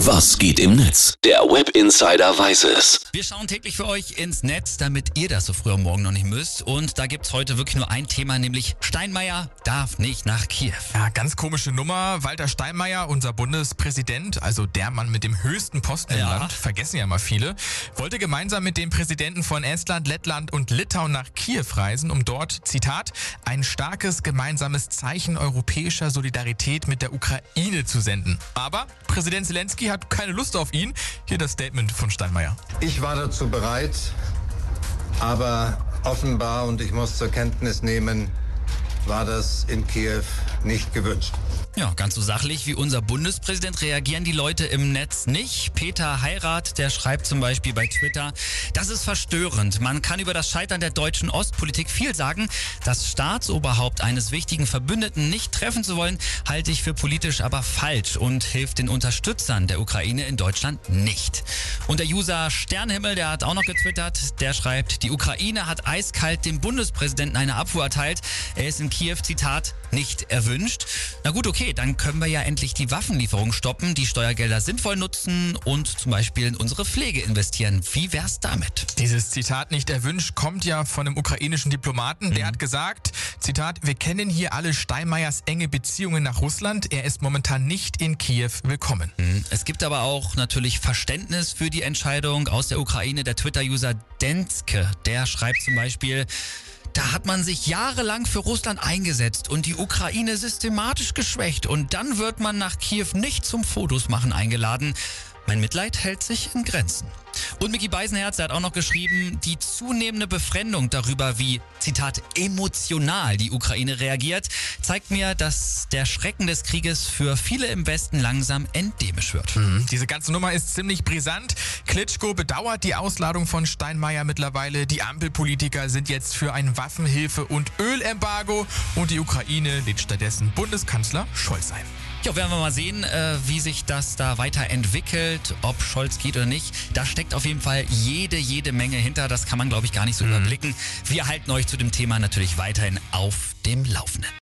Was geht im Netz? Der Web Insider weiß es. Wir schauen täglich für euch ins Netz, damit ihr das so früh am Morgen noch nicht müsst. Und da gibt's heute wirklich nur ein Thema, nämlich Steinmeier darf nicht nach Kiew. Ja, ganz komische Nummer. Walter Steinmeier, unser Bundespräsident, also der Mann mit dem höchsten Posten im Ja. Land, vergessen ja mal viele, wollte gemeinsam mit dem Präsidenten von Estland, Lettland und Litauen nach Kiew reisen, um dort, Zitat, ein starkes gemeinsames Zeichen europäischer Solidarität mit der Ukraine zu senden. Aber Präsident Zelensky hat keine Lust auf ihn. Hier das Statement von Steinmeier. Ich war dazu bereit, aber offenbar, und ich muss zur Kenntnis nehmen, war das in Kiew nicht gewünscht. Ja, ganz so sachlich wie unser Bundespräsident reagieren die Leute im Netz nicht. Peter Heirat, der schreibt zum Beispiel bei Twitter, das ist verstörend. Man kann über das Scheitern der deutschen Ostpolitik viel sagen. Das Staatsoberhaupt eines wichtigen Verbündeten nicht treffen zu wollen, halte ich für politisch aber falsch und hilft den Unterstützern der Ukraine in Deutschland nicht. Und der User Sternhimmel, der hat auch noch getwittert, der schreibt, die Ukraine hat eiskalt dem Bundespräsidenten eine Abfuhr erteilt. Er ist in Kiew, Zitat, nicht erwünscht. Na gut, okay, dann können wir ja endlich die Waffenlieferung stoppen, die Steuergelder sinnvoll nutzen und zum Beispiel in unsere Pflege investieren. Wie wär's damit? Dieses Zitat nicht erwünscht kommt ja von einem ukrainischen Diplomaten. Der hat gesagt, Zitat, wir kennen hier alle Steinmeiers enge Beziehungen nach Russland. Er ist momentan nicht in Kiew willkommen. Es gibt aber auch natürlich Verständnis für die Entscheidung aus der Ukraine. Der Twitter-User Denske, der schreibt zum Beispiel, da hat man sich jahrelang für Russland eingesetzt und die Ukraine systematisch geschwächt und dann wird man nach Kiew nicht zum Fotos machen eingeladen. Mein Mitleid hält sich in Grenzen. Und Mickey Beisenherz, hat auch noch geschrieben, die zunehmende Befremdung darüber, wie, Zitat, emotional die Ukraine reagiert, zeigt mir, dass der Schrecken des Krieges für viele im Westen langsam endemisch wird. Diese ganze Nummer ist ziemlich brisant. Klitschko bedauert die Ausladung von Steinmeier mittlerweile. Die Ampelpolitiker sind jetzt für ein Waffenhilfe- und Ölembargo und die Ukraine lädt stattdessen Bundeskanzler Scholz ein. Ja, werden wir mal sehen, äh, wie sich das da weiterentwickelt, ob Scholz geht oder nicht. Da steckt auf jeden Fall jede, jede Menge hinter. Das kann man, glaube ich, gar nicht so überblicken. Wir halten euch zu dem Thema natürlich weiterhin auf dem Laufenden.